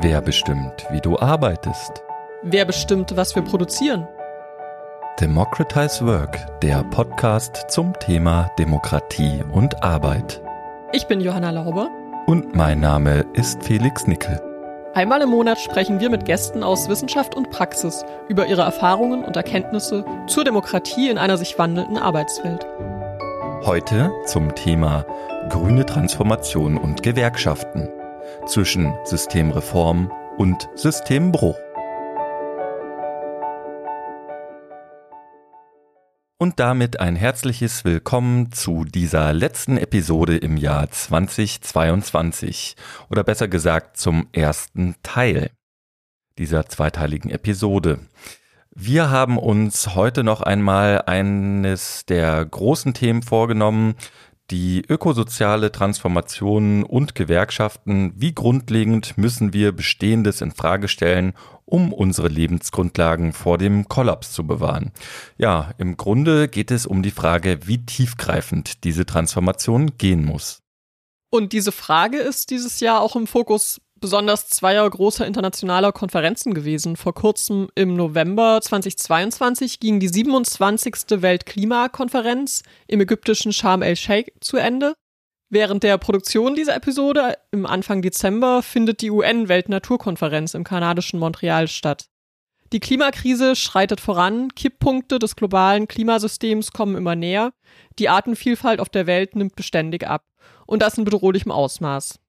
Wer bestimmt, wie du arbeitest? Wer bestimmt, was wir produzieren? Democratize Work, der Podcast zum Thema Demokratie und Arbeit. Ich bin Johanna Lauber. Und mein Name ist Felix Nickel. Einmal im Monat sprechen wir mit Gästen aus Wissenschaft und Praxis über ihre Erfahrungen und Erkenntnisse zur Demokratie in einer sich wandelnden Arbeitswelt. Heute zum Thema grüne Transformation und Gewerkschaften zwischen Systemreform und Systembruch. Und damit ein herzliches Willkommen zu dieser letzten Episode im Jahr 2022 oder besser gesagt zum ersten Teil dieser zweiteiligen Episode. Wir haben uns heute noch einmal eines der großen Themen vorgenommen, die ökosoziale Transformation und Gewerkschaften, wie grundlegend müssen wir Bestehendes in Frage stellen, um unsere Lebensgrundlagen vor dem Kollaps zu bewahren. Ja, im Grunde geht es um die Frage, wie tiefgreifend diese Transformation gehen muss. Und diese Frage ist dieses Jahr auch im Fokus besonders zweier großer internationaler Konferenzen gewesen. Vor kurzem im November 2022 ging die 27. Weltklimakonferenz im ägyptischen Sharm el-Sheikh zu Ende. Während der Produktion dieser Episode im Anfang Dezember findet die UN-Weltnaturkonferenz im kanadischen Montreal statt. Die Klimakrise schreitet voran, Kipppunkte des globalen Klimasystems kommen immer näher, die Artenvielfalt auf der Welt nimmt beständig ab. Und das in bedrohlichem Ausmaß.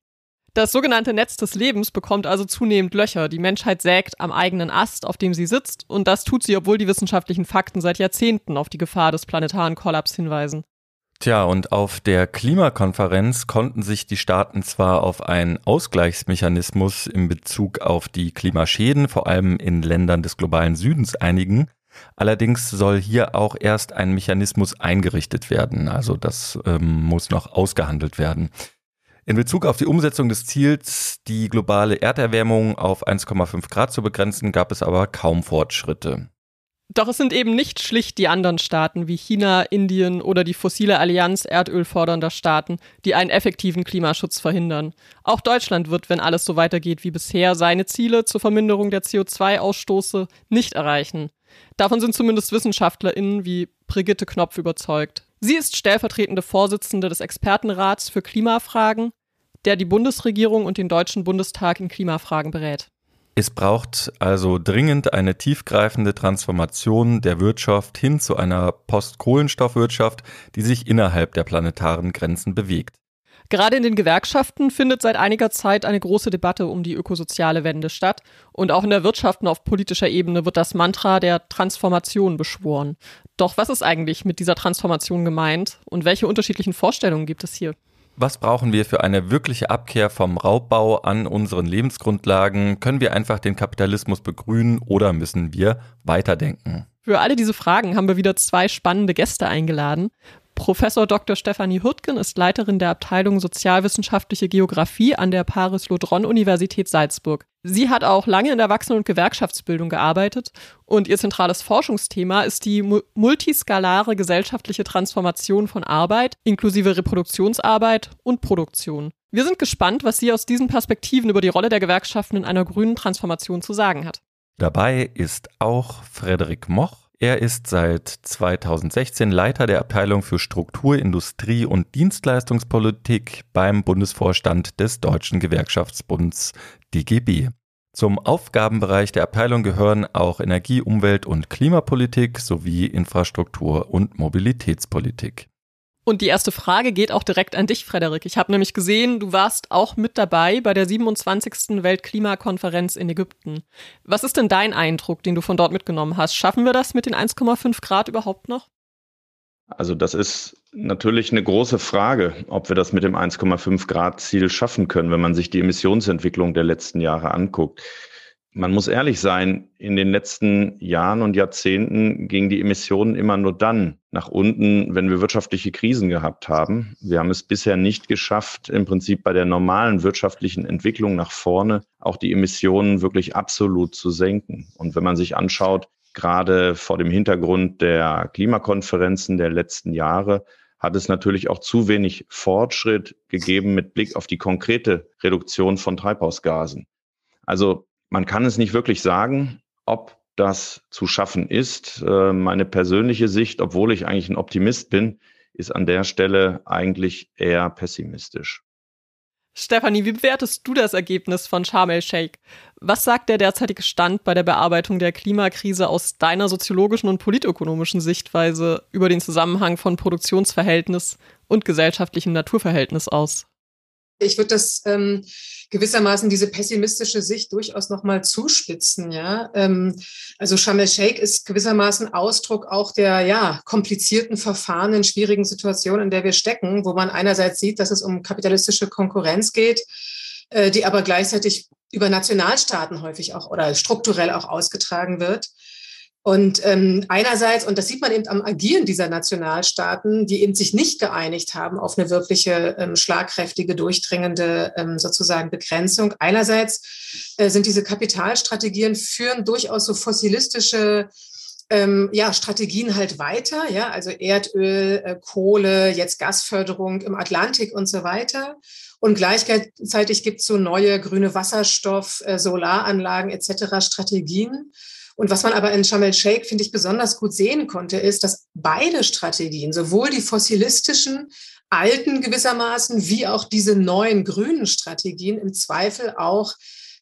Das sogenannte Netz des Lebens bekommt also zunehmend Löcher. Die Menschheit sägt am eigenen Ast, auf dem sie sitzt, und das tut sie, obwohl die wissenschaftlichen Fakten seit Jahrzehnten auf die Gefahr des planetaren Kollaps hinweisen. Tja, und auf der Klimakonferenz konnten sich die Staaten zwar auf einen Ausgleichsmechanismus in Bezug auf die Klimaschäden, vor allem in Ländern des globalen Südens, einigen, allerdings soll hier auch erst ein Mechanismus eingerichtet werden. Also das ähm, muss noch ausgehandelt werden. In Bezug auf die Umsetzung des Ziels, die globale Erderwärmung auf 1,5 Grad zu begrenzen, gab es aber kaum Fortschritte. Doch es sind eben nicht schlicht die anderen Staaten wie China, Indien oder die fossile Allianz erdölfordernder Staaten, die einen effektiven Klimaschutz verhindern. Auch Deutschland wird, wenn alles so weitergeht wie bisher, seine Ziele zur Verminderung der CO2-Ausstoße nicht erreichen. Davon sind zumindest WissenschaftlerInnen wie Brigitte Knopf überzeugt. Sie ist stellvertretende Vorsitzende des Expertenrats für Klimafragen der die Bundesregierung und den Deutschen Bundestag in Klimafragen berät. Es braucht also dringend eine tiefgreifende Transformation der Wirtschaft hin zu einer Postkohlenstoffwirtschaft, die sich innerhalb der planetaren Grenzen bewegt. Gerade in den Gewerkschaften findet seit einiger Zeit eine große Debatte um die ökosoziale Wende statt. Und auch in der Wirtschaft und auf politischer Ebene wird das Mantra der Transformation beschworen. Doch was ist eigentlich mit dieser Transformation gemeint und welche unterschiedlichen Vorstellungen gibt es hier? Was brauchen wir für eine wirkliche Abkehr vom Raubbau an unseren Lebensgrundlagen? Können wir einfach den Kapitalismus begrünen oder müssen wir weiterdenken? Für alle diese Fragen haben wir wieder zwei spannende Gäste eingeladen. Professor Dr. Stefanie Hürtgen ist Leiterin der Abteilung Sozialwissenschaftliche Geografie an der Paris-Lodron-Universität Salzburg. Sie hat auch lange in der Erwachsenen- und Gewerkschaftsbildung gearbeitet und ihr zentrales Forschungsthema ist die multiskalare gesellschaftliche Transformation von Arbeit inklusive Reproduktionsarbeit und Produktion. Wir sind gespannt, was sie aus diesen Perspektiven über die Rolle der Gewerkschaften in einer grünen Transformation zu sagen hat. Dabei ist auch Frederik Moch, er ist seit 2016 Leiter der Abteilung für Struktur, Industrie und Dienstleistungspolitik beim Bundesvorstand des Deutschen Gewerkschaftsbunds DGB. Zum Aufgabenbereich der Abteilung gehören auch Energie-, Umwelt- und Klimapolitik sowie Infrastruktur- und Mobilitätspolitik. Und die erste Frage geht auch direkt an dich, Frederik. Ich habe nämlich gesehen, du warst auch mit dabei bei der 27. Weltklimakonferenz in Ägypten. Was ist denn dein Eindruck, den du von dort mitgenommen hast? Schaffen wir das mit den 1,5 Grad überhaupt noch? Also das ist natürlich eine große Frage, ob wir das mit dem 1,5 Grad Ziel schaffen können, wenn man sich die Emissionsentwicklung der letzten Jahre anguckt. Man muss ehrlich sein, in den letzten Jahren und Jahrzehnten gingen die Emissionen immer nur dann nach unten, wenn wir wirtschaftliche Krisen gehabt haben. Wir haben es bisher nicht geschafft, im Prinzip bei der normalen wirtschaftlichen Entwicklung nach vorne auch die Emissionen wirklich absolut zu senken. Und wenn man sich anschaut, gerade vor dem Hintergrund der Klimakonferenzen der letzten Jahre hat es natürlich auch zu wenig Fortschritt gegeben mit Blick auf die konkrete Reduktion von Treibhausgasen. Also man kann es nicht wirklich sagen, ob das zu schaffen ist. Äh, meine persönliche Sicht, obwohl ich eigentlich ein Optimist bin, ist an der Stelle eigentlich eher pessimistisch. Stefanie, wie bewertest du das Ergebnis von Sharm el-Sheikh? Was sagt der derzeitige Stand bei der Bearbeitung der Klimakrise aus deiner soziologischen und politökonomischen Sichtweise über den Zusammenhang von Produktionsverhältnis und gesellschaftlichem Naturverhältnis aus? Ich würde das ähm, gewissermaßen diese pessimistische Sicht durchaus nochmal zuspitzen. Ja? Ähm, also Sharm el-Sheikh ist gewissermaßen Ausdruck auch der ja, komplizierten Verfahren in schwierigen Situationen, in der wir stecken, wo man einerseits sieht, dass es um kapitalistische Konkurrenz geht, äh, die aber gleichzeitig über Nationalstaaten häufig auch oder strukturell auch ausgetragen wird. Und ähm, einerseits, und das sieht man eben am Agieren dieser Nationalstaaten, die eben sich nicht geeinigt haben auf eine wirkliche ähm, schlagkräftige, durchdringende ähm, sozusagen Begrenzung. Einerseits äh, sind diese Kapitalstrategien führen durchaus so fossilistische ähm, ja, Strategien halt weiter, ja, also Erdöl, äh, Kohle, jetzt Gasförderung im Atlantik und so weiter. Und gleichzeitig gibt es so neue grüne Wasserstoff, äh, Solaranlagen etc. Strategien. Und was man aber in Sharm el-Sheikh, finde ich, besonders gut sehen konnte, ist, dass beide Strategien, sowohl die fossilistischen, alten gewissermaßen, wie auch diese neuen grünen Strategien im Zweifel auch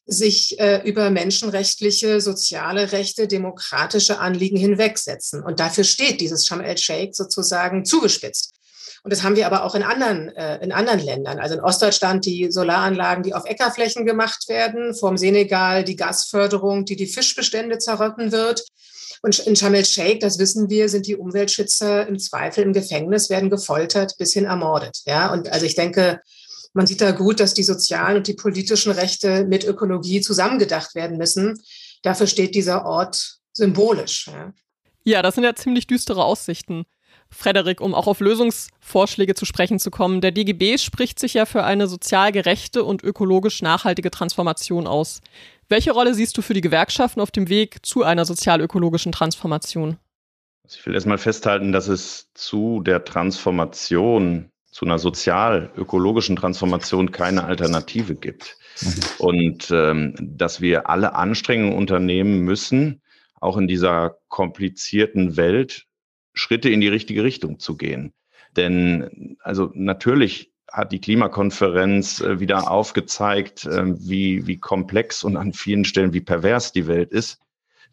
sich äh, über menschenrechtliche, soziale Rechte, demokratische Anliegen hinwegsetzen. Und dafür steht dieses Sharm el-Sheikh sozusagen zugespitzt. Und das haben wir aber auch in anderen, äh, in anderen Ländern. Also in Ostdeutschland die Solaranlagen, die auf Äckerflächen gemacht werden, vom Senegal die Gasförderung, die die Fischbestände zerrütten wird. Und in Sharm el-Sheikh, das wissen wir, sind die Umweltschützer im Zweifel im Gefängnis, werden gefoltert bis hin ermordet. Ja, und also ich denke, man sieht da gut, dass die sozialen und die politischen Rechte mit Ökologie zusammengedacht werden müssen. Dafür steht dieser Ort symbolisch. Ja, ja das sind ja ziemlich düstere Aussichten. Frederik, um auch auf Lösungsvorschläge zu sprechen zu kommen. Der DGB spricht sich ja für eine sozial gerechte und ökologisch nachhaltige Transformation aus. Welche Rolle siehst du für die Gewerkschaften auf dem Weg zu einer sozial-ökologischen Transformation? Also ich will erstmal festhalten, dass es zu der Transformation, zu einer sozial-ökologischen Transformation keine Alternative gibt. Mhm. Und ähm, dass wir alle Anstrengungen unternehmen müssen, auch in dieser komplizierten Welt, Schritte in die richtige Richtung zu gehen. Denn also natürlich hat die Klimakonferenz äh, wieder aufgezeigt, äh, wie, wie komplex und an vielen Stellen wie pervers die Welt ist.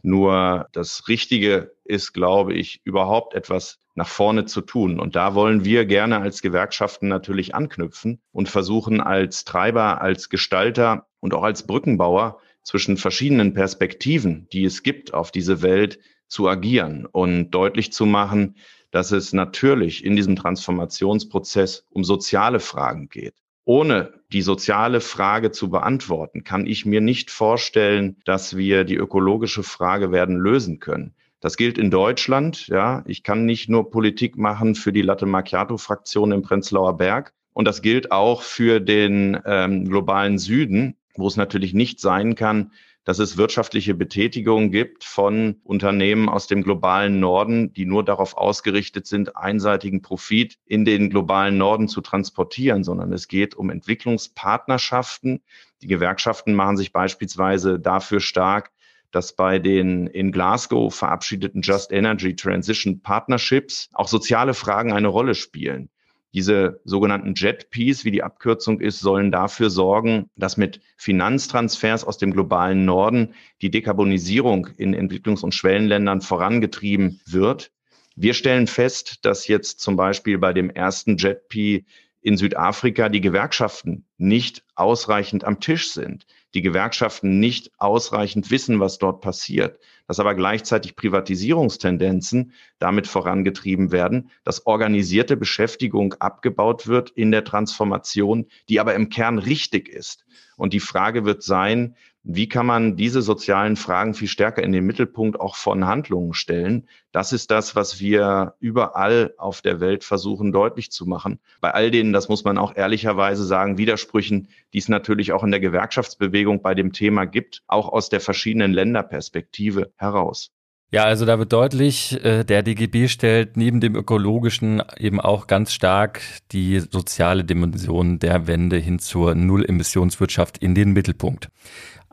Nur das Richtige ist, glaube ich, überhaupt etwas nach vorne zu tun. Und da wollen wir gerne als Gewerkschaften natürlich anknüpfen und versuchen als Treiber, als Gestalter und auch als Brückenbauer zwischen verschiedenen Perspektiven, die es gibt auf diese Welt, zu agieren und deutlich zu machen, dass es natürlich in diesem Transformationsprozess um soziale Fragen geht. Ohne die soziale Frage zu beantworten, kann ich mir nicht vorstellen, dass wir die ökologische Frage werden lösen können. Das gilt in Deutschland. Ja, ich kann nicht nur Politik machen für die Latte Macchiato Fraktion im Prenzlauer Berg. Und das gilt auch für den ähm, globalen Süden, wo es natürlich nicht sein kann, dass es wirtschaftliche Betätigung gibt von Unternehmen aus dem globalen Norden, die nur darauf ausgerichtet sind, einseitigen Profit in den globalen Norden zu transportieren, sondern es geht um Entwicklungspartnerschaften. Die Gewerkschaften machen sich beispielsweise dafür stark, dass bei den in Glasgow verabschiedeten Just Energy Transition Partnerships auch soziale Fragen eine Rolle spielen. Diese sogenannten JETPs, wie die Abkürzung ist, sollen dafür sorgen, dass mit Finanztransfers aus dem globalen Norden die Dekarbonisierung in Entwicklungs- und Schwellenländern vorangetrieben wird. Wir stellen fest, dass jetzt zum Beispiel bei dem ersten JETP in Südafrika die Gewerkschaften nicht ausreichend am Tisch sind, die Gewerkschaften nicht ausreichend wissen, was dort passiert, dass aber gleichzeitig Privatisierungstendenzen damit vorangetrieben werden, dass organisierte Beschäftigung abgebaut wird in der Transformation, die aber im Kern richtig ist. Und die Frage wird sein, wie kann man diese sozialen Fragen viel stärker in den Mittelpunkt auch von Handlungen stellen? Das ist das, was wir überall auf der Welt versuchen deutlich zu machen. Bei all denen, das muss man auch ehrlicherweise sagen, Widersprüchen, die es natürlich auch in der Gewerkschaftsbewegung bei dem Thema gibt, auch aus der verschiedenen Länderperspektive heraus. Ja, also da wird deutlich, äh, der DGB stellt neben dem ökologischen eben auch ganz stark die soziale Dimension der Wende hin zur Null-Emissionswirtschaft in den Mittelpunkt.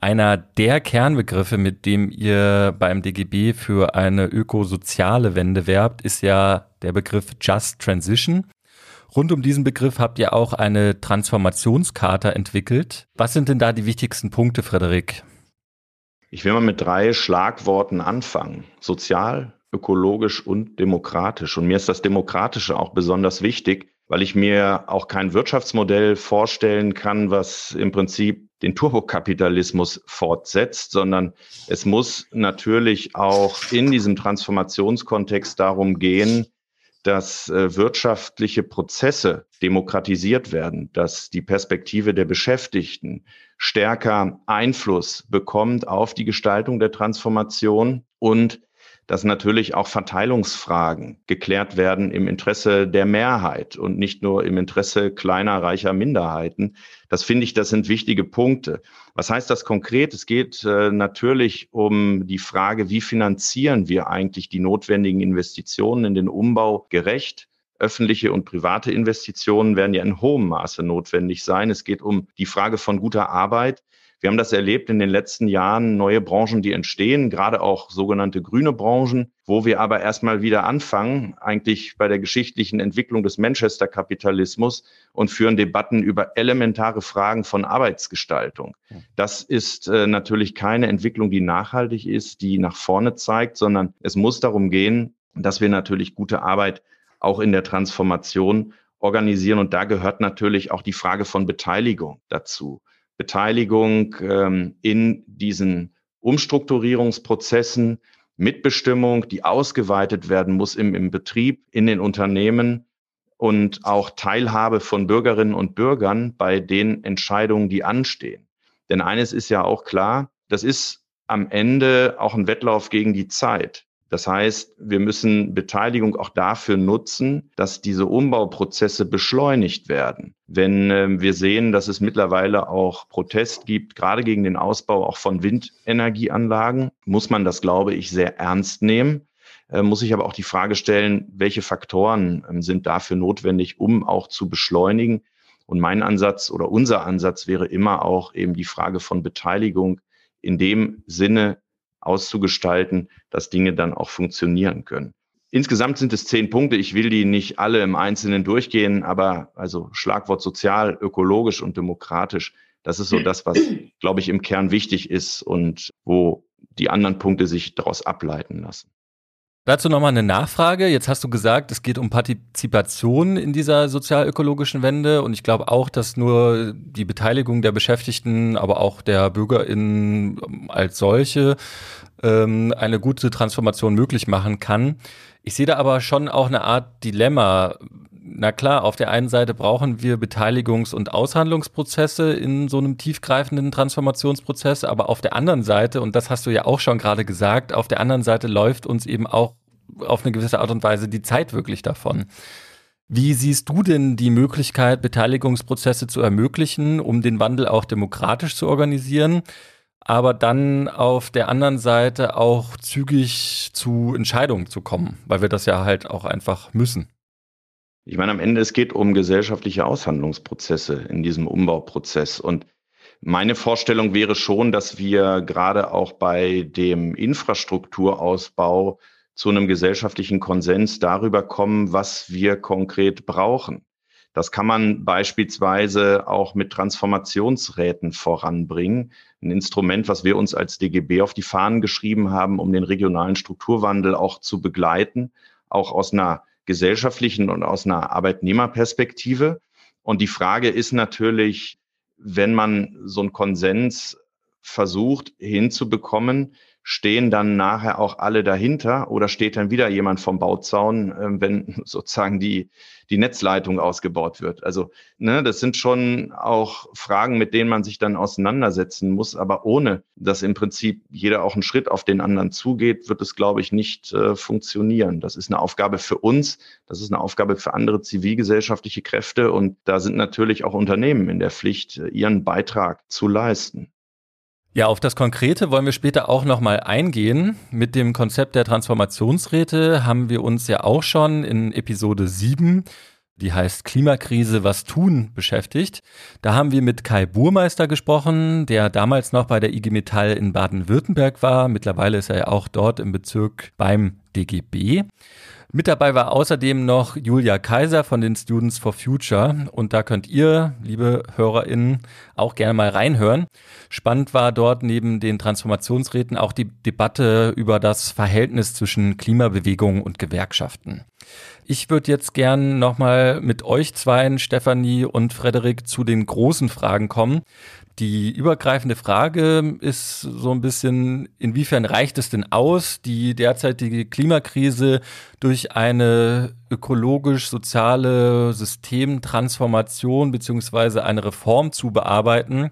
Einer der Kernbegriffe, mit dem ihr beim DGB für eine ökosoziale Wende werbt, ist ja der Begriff Just Transition. Rund um diesen Begriff habt ihr auch eine Transformationskarte entwickelt. Was sind denn da die wichtigsten Punkte, Frederik? Ich will mal mit drei Schlagworten anfangen. Sozial, ökologisch und demokratisch. Und mir ist das Demokratische auch besonders wichtig, weil ich mir auch kein Wirtschaftsmodell vorstellen kann, was im Prinzip den Turbokapitalismus fortsetzt, sondern es muss natürlich auch in diesem Transformationskontext darum gehen, dass äh, wirtschaftliche Prozesse demokratisiert werden, dass die Perspektive der Beschäftigten stärker Einfluss bekommt auf die Gestaltung der Transformation und dass natürlich auch Verteilungsfragen geklärt werden im Interesse der Mehrheit und nicht nur im Interesse kleiner, reicher Minderheiten. Das finde ich, das sind wichtige Punkte. Was heißt das konkret? Es geht äh, natürlich um die Frage, wie finanzieren wir eigentlich die notwendigen Investitionen in den Umbau gerecht? öffentliche und private Investitionen werden ja in hohem Maße notwendig sein. Es geht um die Frage von guter Arbeit. Wir haben das erlebt in den letzten Jahren, neue Branchen, die entstehen, gerade auch sogenannte grüne Branchen, wo wir aber erstmal wieder anfangen, eigentlich bei der geschichtlichen Entwicklung des Manchester-Kapitalismus und führen Debatten über elementare Fragen von Arbeitsgestaltung. Das ist äh, natürlich keine Entwicklung, die nachhaltig ist, die nach vorne zeigt, sondern es muss darum gehen, dass wir natürlich gute Arbeit auch in der Transformation organisieren. Und da gehört natürlich auch die Frage von Beteiligung dazu. Beteiligung ähm, in diesen Umstrukturierungsprozessen, Mitbestimmung, die ausgeweitet werden muss im, im Betrieb, in den Unternehmen und auch Teilhabe von Bürgerinnen und Bürgern bei den Entscheidungen, die anstehen. Denn eines ist ja auch klar, das ist am Ende auch ein Wettlauf gegen die Zeit. Das heißt, wir müssen Beteiligung auch dafür nutzen, dass diese Umbauprozesse beschleunigt werden. Wenn äh, wir sehen, dass es mittlerweile auch Protest gibt, gerade gegen den Ausbau auch von Windenergieanlagen, muss man das, glaube ich, sehr ernst nehmen. Äh, muss ich aber auch die Frage stellen, welche Faktoren äh, sind dafür notwendig, um auch zu beschleunigen? Und mein Ansatz oder unser Ansatz wäre immer auch eben die Frage von Beteiligung in dem Sinne, auszugestalten, dass Dinge dann auch funktionieren können. Insgesamt sind es zehn Punkte. Ich will die nicht alle im Einzelnen durchgehen, aber also Schlagwort sozial, ökologisch und demokratisch. Das ist so das, was, glaube ich, im Kern wichtig ist und wo die anderen Punkte sich daraus ableiten lassen. Dazu nochmal eine Nachfrage. Jetzt hast du gesagt, es geht um Partizipation in dieser sozialökologischen Wende und ich glaube auch, dass nur die Beteiligung der Beschäftigten, aber auch der BürgerInnen als solche ähm, eine gute Transformation möglich machen kann. Ich sehe da aber schon auch eine Art Dilemma. Na klar, auf der einen Seite brauchen wir Beteiligungs- und Aushandlungsprozesse in so einem tiefgreifenden Transformationsprozess, aber auf der anderen Seite, und das hast du ja auch schon gerade gesagt, auf der anderen Seite läuft uns eben auch auf eine gewisse Art und Weise die Zeit wirklich davon. Wie siehst du denn die Möglichkeit, Beteiligungsprozesse zu ermöglichen, um den Wandel auch demokratisch zu organisieren, aber dann auf der anderen Seite auch zügig zu Entscheidungen zu kommen, weil wir das ja halt auch einfach müssen? Ich meine, am Ende, es geht um gesellschaftliche Aushandlungsprozesse in diesem Umbauprozess. Und meine Vorstellung wäre schon, dass wir gerade auch bei dem Infrastrukturausbau zu einem gesellschaftlichen Konsens darüber kommen, was wir konkret brauchen. Das kann man beispielsweise auch mit Transformationsräten voranbringen. Ein Instrument, was wir uns als DGB auf die Fahnen geschrieben haben, um den regionalen Strukturwandel auch zu begleiten, auch aus einer gesellschaftlichen und aus einer Arbeitnehmerperspektive. Und die Frage ist natürlich, wenn man so einen Konsens versucht hinzubekommen, stehen dann nachher auch alle dahinter oder steht dann wieder jemand vom Bauzaun, äh, wenn sozusagen die, die Netzleitung ausgebaut wird? Also, ne, das sind schon auch Fragen, mit denen man sich dann auseinandersetzen muss. Aber ohne, dass im Prinzip jeder auch einen Schritt auf den anderen zugeht, wird es, glaube ich, nicht äh, funktionieren. Das ist eine Aufgabe für uns. Das ist eine Aufgabe für andere zivilgesellschaftliche Kräfte. Und da sind natürlich auch Unternehmen in der Pflicht, ihren Beitrag zu leisten. Ja, auf das Konkrete wollen wir später auch nochmal eingehen. Mit dem Konzept der Transformationsräte haben wir uns ja auch schon in Episode 7 die heißt Klimakrise, was tun, beschäftigt. Da haben wir mit Kai Burmeister gesprochen, der damals noch bei der IG Metall in Baden-Württemberg war. Mittlerweile ist er ja auch dort im Bezirk beim DGB. Mit dabei war außerdem noch Julia Kaiser von den Students for Future und da könnt ihr, liebe HörerInnen, auch gerne mal reinhören. Spannend war dort neben den Transformationsräten auch die Debatte über das Verhältnis zwischen Klimabewegung und Gewerkschaften. Ich würde jetzt gern nochmal mit euch zweien, Stefanie und Frederik, zu den großen Fragen kommen. Die übergreifende Frage ist so ein bisschen, inwiefern reicht es denn aus, die derzeitige Klimakrise durch eine ökologisch-soziale Systemtransformation beziehungsweise eine Reform zu bearbeiten?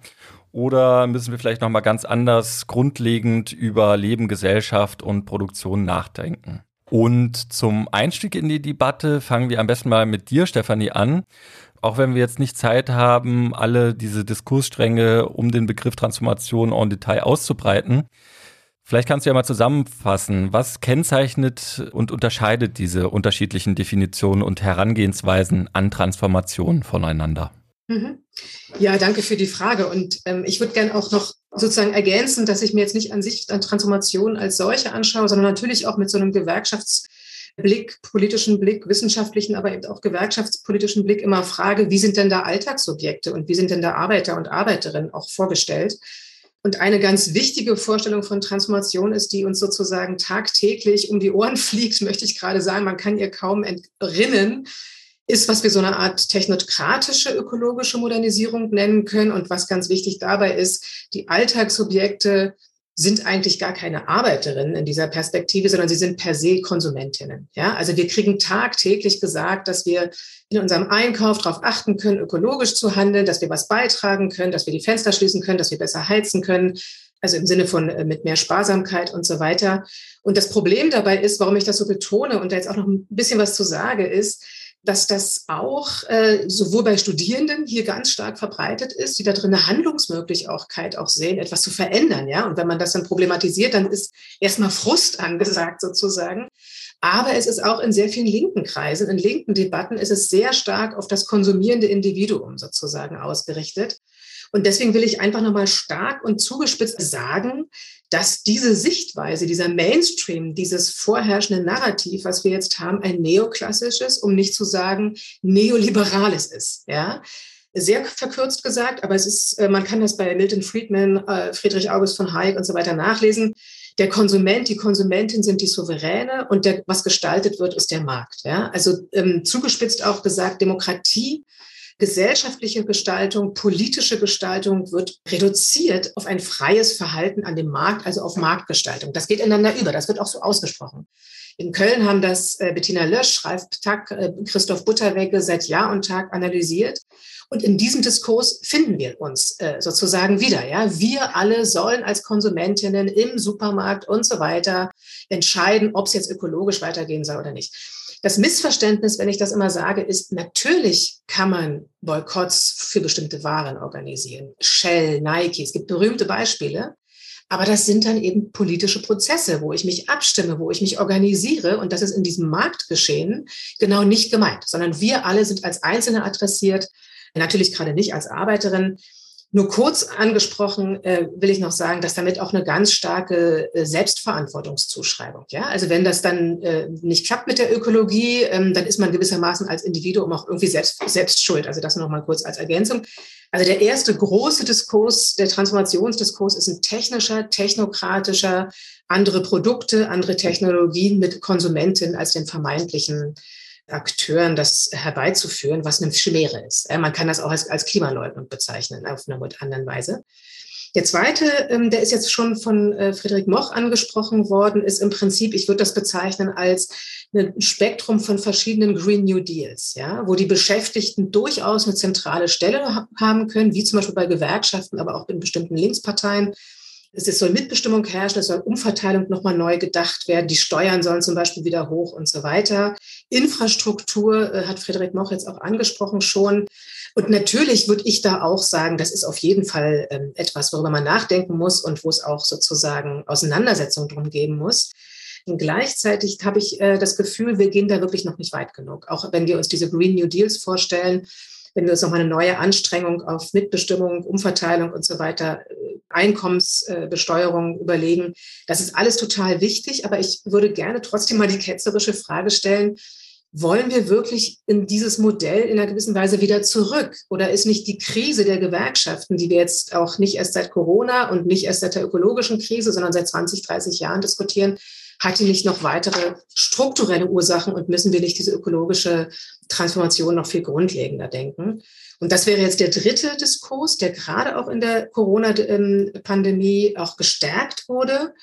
Oder müssen wir vielleicht nochmal ganz anders grundlegend über Leben, Gesellschaft und Produktion nachdenken? Und zum Einstieg in die Debatte fangen wir am besten mal mit dir, Stefanie, an auch wenn wir jetzt nicht Zeit haben, alle diese Diskursstränge um den Begriff Transformation en Detail auszubreiten, vielleicht kannst du ja mal zusammenfassen, was kennzeichnet und unterscheidet diese unterschiedlichen Definitionen und Herangehensweisen an Transformation voneinander? Mhm. Ja, danke für die Frage. Und ähm, ich würde gerne auch noch sozusagen ergänzen, dass ich mir jetzt nicht an sich an Transformation als solche anschaue, sondern natürlich auch mit so einem Gewerkschafts- Blick, politischen Blick, wissenschaftlichen, aber eben auch gewerkschaftspolitischen Blick immer frage, wie sind denn da Alltagssubjekte und wie sind denn da Arbeiter und Arbeiterinnen auch vorgestellt? Und eine ganz wichtige Vorstellung von Transformation ist, die uns sozusagen tagtäglich um die Ohren fliegt, möchte ich gerade sagen, man kann ihr kaum entrinnen, ist, was wir so eine Art technokratische ökologische Modernisierung nennen können. Und was ganz wichtig dabei ist, die Alltagssubjekte sind eigentlich gar keine Arbeiterinnen in dieser Perspektive, sondern sie sind per se Konsumentinnen. Ja, also wir kriegen tagtäglich gesagt, dass wir in unserem Einkauf darauf achten können, ökologisch zu handeln, dass wir was beitragen können, dass wir die Fenster schließen können, dass wir besser heizen können. Also im Sinne von äh, mit mehr Sparsamkeit und so weiter. Und das Problem dabei ist, warum ich das so betone und da jetzt auch noch ein bisschen was zu sage, ist, dass das auch äh, sowohl bei Studierenden hier ganz stark verbreitet ist, die da drin eine Handlungsmöglichkeit auch sehen, etwas zu verändern. Ja? Und wenn man das dann problematisiert, dann ist erstmal Frust angesagt sozusagen. Aber es ist auch in sehr vielen linken Kreisen, in linken Debatten ist es sehr stark auf das konsumierende Individuum sozusagen ausgerichtet. Und deswegen will ich einfach nochmal stark und zugespitzt sagen, dass diese Sichtweise, dieser Mainstream, dieses vorherrschende Narrativ, was wir jetzt haben, ein neoklassisches, um nicht zu sagen neoliberales ist. Ja, sehr verkürzt gesagt, aber es ist, äh, man kann das bei Milton Friedman, äh, Friedrich August von Hayek und so weiter nachlesen. Der Konsument, die Konsumentin sind die Souveräne und der, was gestaltet wird, ist der Markt. Ja? Also ähm, zugespitzt auch gesagt, Demokratie gesellschaftliche Gestaltung, politische Gestaltung wird reduziert auf ein freies Verhalten an dem Markt, also auf Marktgestaltung. Das geht ineinander über, das wird auch so ausgesprochen. In Köln haben das äh, Bettina Lösch, Ralf Ptack, äh, Christoph Butterwegge seit Jahr und Tag analysiert. Und in diesem Diskurs finden wir uns äh, sozusagen wieder. Ja, wir alle sollen als Konsumentinnen im Supermarkt und so weiter entscheiden, ob es jetzt ökologisch weitergehen soll oder nicht. Das Missverständnis, wenn ich das immer sage, ist, natürlich kann man Boykotts für bestimmte Waren organisieren. Shell, Nike, es gibt berühmte Beispiele. Aber das sind dann eben politische Prozesse, wo ich mich abstimme, wo ich mich organisiere. Und das ist in diesem Marktgeschehen genau nicht gemeint, sondern wir alle sind als Einzelne adressiert. Natürlich gerade nicht als Arbeiterin, nur kurz angesprochen äh, will ich noch sagen, dass damit auch eine ganz starke äh, Selbstverantwortungszuschreibung. Ja, also wenn das dann äh, nicht klappt mit der Ökologie, ähm, dann ist man gewissermaßen als Individuum auch irgendwie selbst, selbst schuld. Also das noch mal kurz als Ergänzung. Also der erste große Diskurs, der Transformationsdiskurs ist ein technischer, technokratischer, andere Produkte, andere Technologien mit Konsumenten als den vermeintlichen Akteuren das herbeizuführen, was eine Chimäre ist. Man kann das auch als, als Klimaleugnung bezeichnen, auf eine andere Weise. Der zweite, ähm, der ist jetzt schon von äh, Friedrich Moch angesprochen worden, ist im Prinzip, ich würde das bezeichnen als ein Spektrum von verschiedenen Green New Deals, ja, wo die Beschäftigten durchaus eine zentrale Stelle haben können, wie zum Beispiel bei Gewerkschaften, aber auch in bestimmten Linksparteien Es soll Mitbestimmung herrschen, es soll Umverteilung nochmal neu gedacht werden, die Steuern sollen zum Beispiel wieder hoch und so weiter. Infrastruktur äh, hat Friedrich Moch jetzt auch angesprochen schon. Und natürlich würde ich da auch sagen, das ist auf jeden Fall ähm, etwas, worüber man nachdenken muss und wo es auch sozusagen Auseinandersetzungen drum geben muss. Und gleichzeitig habe ich äh, das Gefühl, wir gehen da wirklich noch nicht weit genug. Auch wenn wir uns diese Green New Deals vorstellen, wenn wir uns nochmal eine neue Anstrengung auf Mitbestimmung, Umverteilung und so weiter, äh, Einkommensbesteuerung äh, überlegen. Das ist alles total wichtig, aber ich würde gerne trotzdem mal die ketzerische Frage stellen, wollen wir wirklich in dieses Modell in einer gewissen Weise wieder zurück? Oder ist nicht die Krise der Gewerkschaften, die wir jetzt auch nicht erst seit Corona und nicht erst seit der ökologischen Krise, sondern seit 20, 30 Jahren diskutieren, hat die nicht noch weitere strukturelle Ursachen und müssen wir nicht diese ökologische Transformation noch viel grundlegender denken? Und das wäre jetzt der dritte Diskurs, der gerade auch in der Corona-Pandemie auch gestärkt wurde.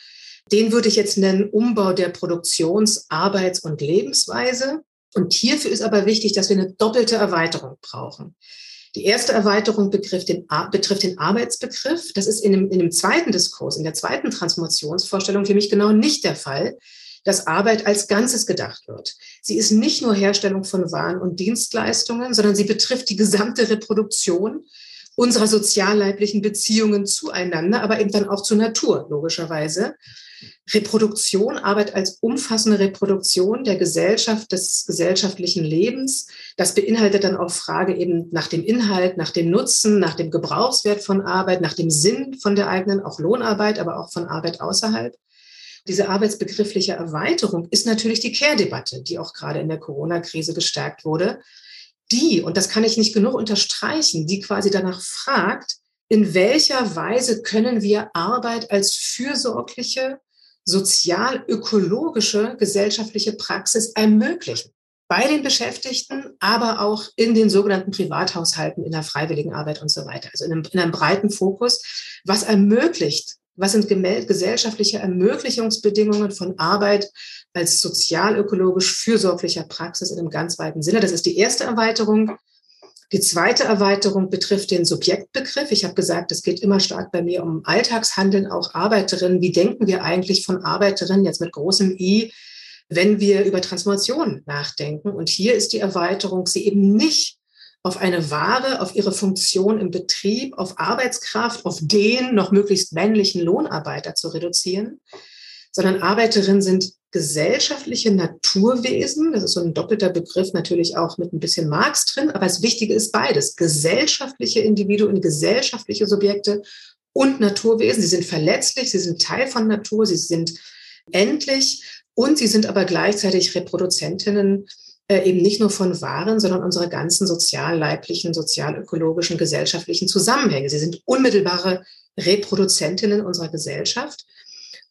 Den würde ich jetzt nennen Umbau der Produktions-, Arbeits- und Lebensweise. Und hierfür ist aber wichtig, dass wir eine doppelte Erweiterung brauchen. Die erste Erweiterung betrifft den, Arbeitsbegriff. Das ist in dem, in dem zweiten Diskurs, in der zweiten Transformationsvorstellung für mich genau nicht der Fall, dass Arbeit als Ganzes gedacht wird. Sie ist nicht nur Herstellung von Waren und Dienstleistungen, sondern sie betrifft die gesamte Reproduktion unserer sozialleiblichen Beziehungen zueinander, aber eben dann auch zur Natur, logischerweise. Reproduktion, Arbeit als umfassende Reproduktion der Gesellschaft, des gesellschaftlichen Lebens. Das beinhaltet dann auch Frage eben nach dem Inhalt, nach dem Nutzen, nach dem Gebrauchswert von Arbeit, nach dem Sinn von der eigenen, auch Lohnarbeit, aber auch von Arbeit außerhalb. Diese arbeitsbegriffliche Erweiterung ist natürlich die Care-Debatte, die auch gerade in der Corona-Krise gestärkt wurde. Die, und das kann ich nicht genug unterstreichen, die quasi danach fragt, in welcher Weise können wir Arbeit als fürsorgliche, sozial-ökologische gesellschaftliche Praxis ermöglichen. Bei den Beschäftigten, aber auch in den sogenannten Privathaushalten, in der freiwilligen Arbeit und so weiter. Also in einem, in einem breiten Fokus, was ermöglicht, was sind gesellschaftliche Ermöglichungsbedingungen von Arbeit als sozial-ökologisch fürsorglicher Praxis in einem ganz weiten Sinne. Das ist die erste Erweiterung. Die zweite Erweiterung betrifft den Subjektbegriff. Ich habe gesagt, es geht immer stark bei mir um Alltagshandeln, auch Arbeiterinnen. Wie denken wir eigentlich von Arbeiterinnen jetzt mit großem I, wenn wir über Transformation nachdenken? Und hier ist die Erweiterung, sie eben nicht auf eine Ware, auf ihre Funktion im Betrieb, auf Arbeitskraft, auf den noch möglichst männlichen Lohnarbeiter zu reduzieren, sondern Arbeiterinnen sind gesellschaftliche Naturwesen. Das ist so ein doppelter Begriff, natürlich auch mit ein bisschen Marx drin. Aber das Wichtige ist beides. Gesellschaftliche Individuen, gesellschaftliche Subjekte und Naturwesen. Sie sind verletzlich, sie sind Teil von Natur, sie sind endlich und sie sind aber gleichzeitig Reproduzentinnen äh, eben nicht nur von Waren, sondern unserer ganzen sozialleiblichen, sozialökologischen, gesellschaftlichen Zusammenhänge. Sie sind unmittelbare Reproduzentinnen unserer Gesellschaft.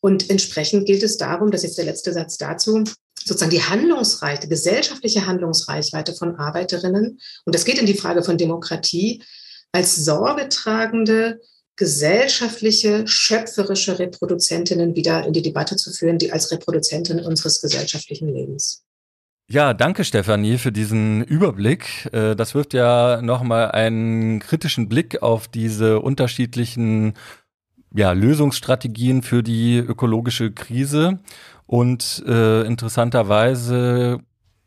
Und entsprechend gilt es darum, das ist jetzt der letzte Satz dazu, sozusagen die Handlungsreichweite, gesellschaftliche Handlungsreichweite von Arbeiterinnen, und das geht in die Frage von Demokratie, als sorgetragende, gesellschaftliche, schöpferische Reproduzentinnen wieder in die Debatte zu führen, die als Reproduzentinnen unseres gesellschaftlichen Lebens. Ja, danke Stefanie für diesen Überblick. Äh, das wirft ja nochmal einen kritischen Blick auf diese unterschiedlichen ja, Lösungsstrategien für die ökologische Krise. Und äh, interessanterweise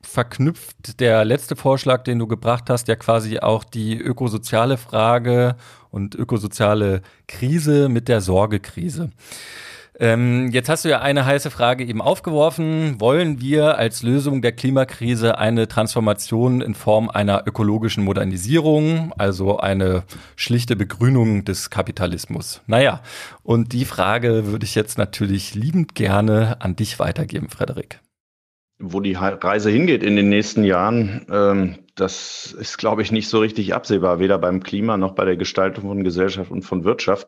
verknüpft der letzte Vorschlag, den du gebracht hast, ja quasi auch die ökosoziale Frage und ökosoziale Krise mit der Sorgekrise. Ähm, jetzt hast du ja eine heiße Frage eben aufgeworfen. Wollen wir als Lösung der Klimakrise eine Transformation in Form einer ökologischen Modernisierung, also eine schlichte Begrünung des Kapitalismus? Naja, und die Frage würde ich jetzt natürlich liebend gerne an dich weitergeben, Frederik. Wo die Reise hingeht in den nächsten Jahren, ähm, das ist, glaube ich, nicht so richtig absehbar, weder beim Klima noch bei der Gestaltung von Gesellschaft und von Wirtschaft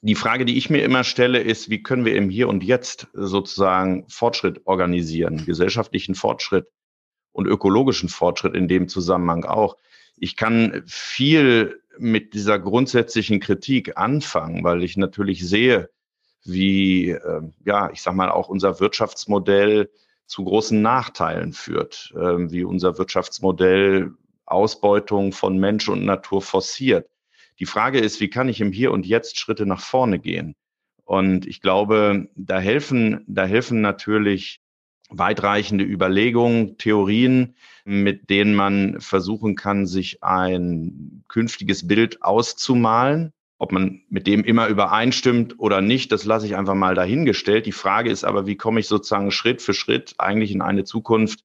die Frage, die ich mir immer stelle, ist, wie können wir im Hier und Jetzt sozusagen Fortschritt organisieren, gesellschaftlichen Fortschritt und ökologischen Fortschritt in dem Zusammenhang auch. Ich kann viel mit dieser grundsätzlichen Kritik anfangen, weil ich natürlich sehe, wie, äh, ja, ich sag mal, auch unser Wirtschaftsmodell zu großen Nachteilen führt, äh, wie unser Wirtschaftsmodell Ausbeutung von Mensch und Natur forciert. Die Frage ist, wie kann ich im Hier und Jetzt Schritte nach vorne gehen? Und ich glaube, da helfen, da helfen natürlich weitreichende Überlegungen, Theorien, mit denen man versuchen kann, sich ein künftiges Bild auszumalen. Ob man mit dem immer übereinstimmt oder nicht, das lasse ich einfach mal dahingestellt. Die Frage ist aber, wie komme ich sozusagen Schritt für Schritt eigentlich in eine Zukunft,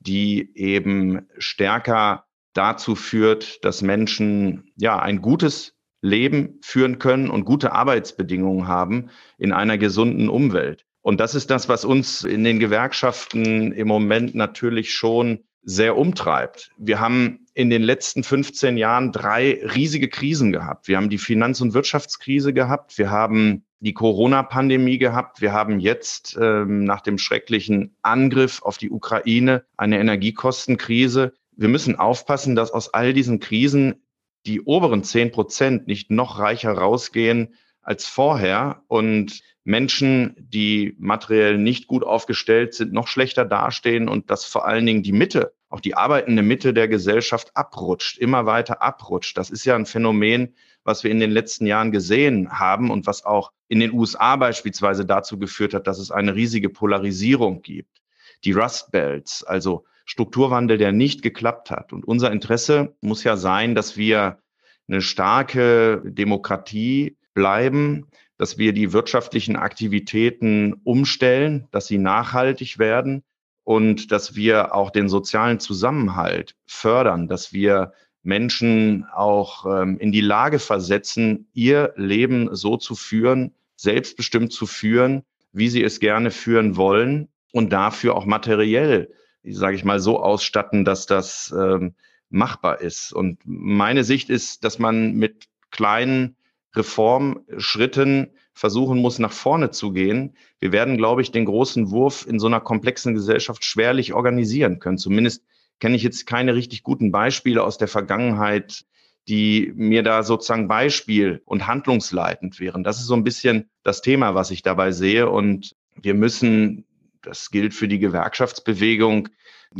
die eben stärker dazu führt, dass Menschen ja ein gutes Leben führen können und gute Arbeitsbedingungen haben in einer gesunden Umwelt. Und das ist das, was uns in den Gewerkschaften im Moment natürlich schon sehr umtreibt. Wir haben in den letzten 15 Jahren drei riesige Krisen gehabt. Wir haben die Finanz- und Wirtschaftskrise gehabt. Wir haben die Corona-Pandemie gehabt. Wir haben jetzt ähm, nach dem schrecklichen Angriff auf die Ukraine eine Energiekostenkrise. Wir müssen aufpassen, dass aus all diesen Krisen die oberen zehn Prozent nicht noch reicher rausgehen als vorher und Menschen, die materiell nicht gut aufgestellt sind, noch schlechter dastehen und dass vor allen Dingen die Mitte, auch die arbeitende Mitte der Gesellschaft abrutscht, immer weiter abrutscht. Das ist ja ein Phänomen, was wir in den letzten Jahren gesehen haben und was auch in den USA beispielsweise dazu geführt hat, dass es eine riesige Polarisierung gibt. Die Rust Belts, also Strukturwandel, der nicht geklappt hat. Und unser Interesse muss ja sein, dass wir eine starke Demokratie bleiben, dass wir die wirtschaftlichen Aktivitäten umstellen, dass sie nachhaltig werden und dass wir auch den sozialen Zusammenhalt fördern, dass wir Menschen auch ähm, in die Lage versetzen, ihr Leben so zu führen, selbstbestimmt zu führen, wie sie es gerne führen wollen und dafür auch materiell, sage ich mal, so ausstatten, dass das ähm, machbar ist. Und meine Sicht ist, dass man mit kleinen Reformschritten versuchen muss, nach vorne zu gehen. Wir werden, glaube ich, den großen Wurf in so einer komplexen Gesellschaft schwerlich organisieren können. Zumindest kenne ich jetzt keine richtig guten Beispiele aus der Vergangenheit, die mir da sozusagen Beispiel und handlungsleitend wären. Das ist so ein bisschen das Thema, was ich dabei sehe. Und wir müssen, das gilt für die Gewerkschaftsbewegung,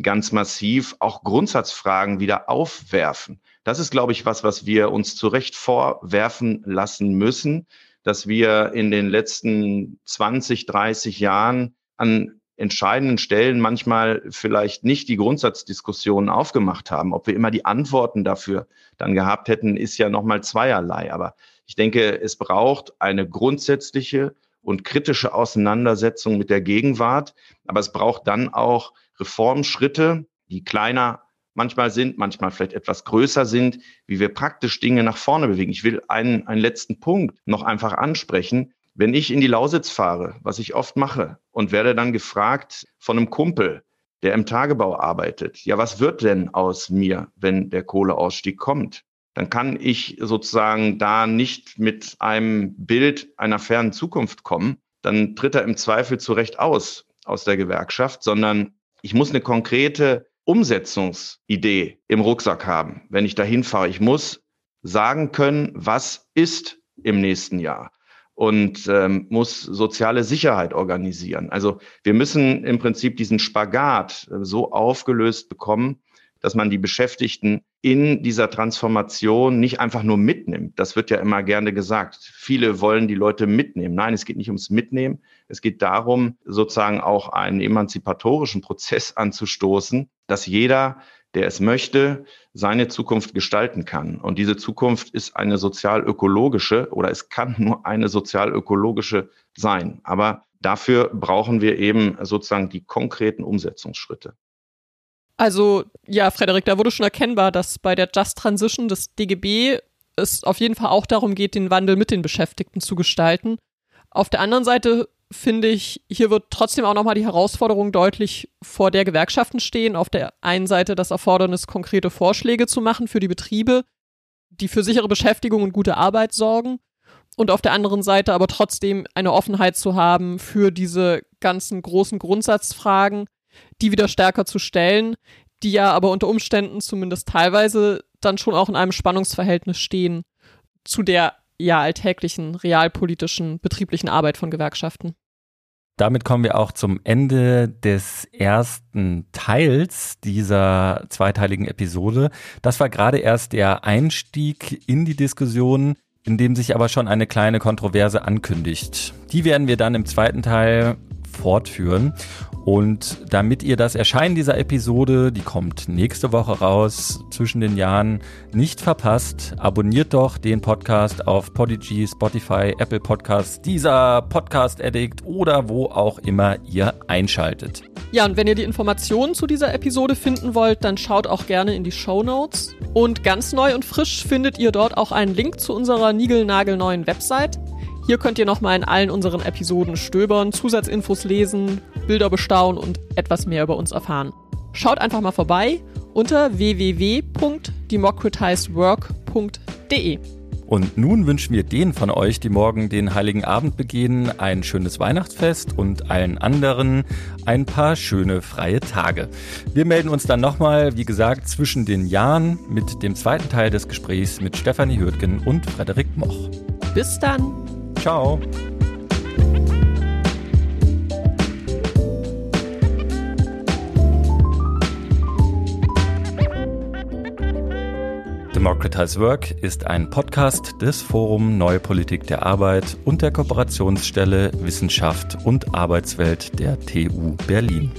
ganz massiv auch Grundsatzfragen wieder aufwerfen. Das ist, glaube ich, was, was wir uns zu Recht vorwerfen lassen müssen, dass wir in den letzten 20, 30 Jahren an entscheidenden Stellen manchmal vielleicht nicht die Grundsatzdiskussionen aufgemacht haben. Ob wir immer die Antworten dafür dann gehabt hätten, ist ja nochmal zweierlei. Aber ich denke, es braucht eine grundsätzliche und kritische Auseinandersetzung mit der Gegenwart. Aber es braucht dann auch Reformschritte, die kleiner manchmal sind, manchmal vielleicht etwas größer sind, wie wir praktisch Dinge nach vorne bewegen. Ich will einen, einen letzten Punkt noch einfach ansprechen. Wenn ich in die Lausitz fahre, was ich oft mache, und werde dann gefragt von einem Kumpel, der im Tagebau arbeitet, ja, was wird denn aus mir, wenn der Kohleausstieg kommt? Dann kann ich sozusagen da nicht mit einem Bild einer fernen Zukunft kommen. Dann tritt er im Zweifel zu Recht aus aus der Gewerkschaft, sondern ich muss eine konkrete Umsetzungsidee im Rucksack haben, wenn ich dahin fahre. Ich muss sagen können, was ist im nächsten Jahr und ähm, muss soziale Sicherheit organisieren. Also wir müssen im Prinzip diesen Spagat äh, so aufgelöst bekommen, dass man die Beschäftigten in dieser Transformation nicht einfach nur mitnimmt. Das wird ja immer gerne gesagt. Viele wollen die Leute mitnehmen. Nein, es geht nicht ums Mitnehmen. Es geht darum, sozusagen auch einen emanzipatorischen Prozess anzustoßen, dass jeder, der es möchte, seine Zukunft gestalten kann. Und diese Zukunft ist eine sozial-ökologische oder es kann nur eine sozial-ökologische sein. Aber dafür brauchen wir eben sozusagen die konkreten Umsetzungsschritte. Also ja, Frederik, da wurde schon erkennbar, dass bei der Just Transition des DGB es auf jeden Fall auch darum geht, den Wandel mit den Beschäftigten zu gestalten. Auf der anderen Seite finde ich, hier wird trotzdem auch nochmal die Herausforderung deutlich vor der Gewerkschaften stehen. Auf der einen Seite das Erfordernis, konkrete Vorschläge zu machen für die Betriebe, die für sichere Beschäftigung und gute Arbeit sorgen. Und auf der anderen Seite aber trotzdem eine Offenheit zu haben für diese ganzen großen Grundsatzfragen, die wieder stärker zu stellen, die ja aber unter Umständen zumindest teilweise dann schon auch in einem Spannungsverhältnis stehen zu der ja alltäglichen realpolitischen betrieblichen Arbeit von Gewerkschaften. Damit kommen wir auch zum Ende des ersten Teils dieser zweiteiligen Episode. Das war gerade erst der Einstieg in die Diskussion in dem sich aber schon eine kleine Kontroverse ankündigt. Die werden wir dann im zweiten Teil fortführen. Und damit ihr das Erscheinen dieser Episode, die kommt nächste Woche raus, zwischen den Jahren nicht verpasst, abonniert doch den Podcast auf Podigy, Spotify, Apple Podcasts, dieser Podcast Addict oder wo auch immer ihr einschaltet. Ja, und wenn ihr die Informationen zu dieser Episode finden wollt, dann schaut auch gerne in die Show Notes. Und ganz neu und frisch findet ihr dort auch einen Link zu unserer niegelnagelneuen Website. Hier könnt ihr nochmal in allen unseren Episoden stöbern, Zusatzinfos lesen, Bilder bestaunen und etwas mehr über uns erfahren. Schaut einfach mal vorbei unter www.democratizedwork.de. Und nun wünschen wir denen von euch, die morgen den Heiligen Abend begehen, ein schönes Weihnachtsfest und allen anderen ein paar schöne freie Tage. Wir melden uns dann nochmal, wie gesagt, zwischen den Jahren mit dem zweiten Teil des Gesprächs mit Stefanie Hürtgen und Frederik Moch. Bis dann! Ciao. Democratize Work ist ein Podcast des Forum Neue Politik der Arbeit und der Kooperationsstelle Wissenschaft und Arbeitswelt der TU Berlin.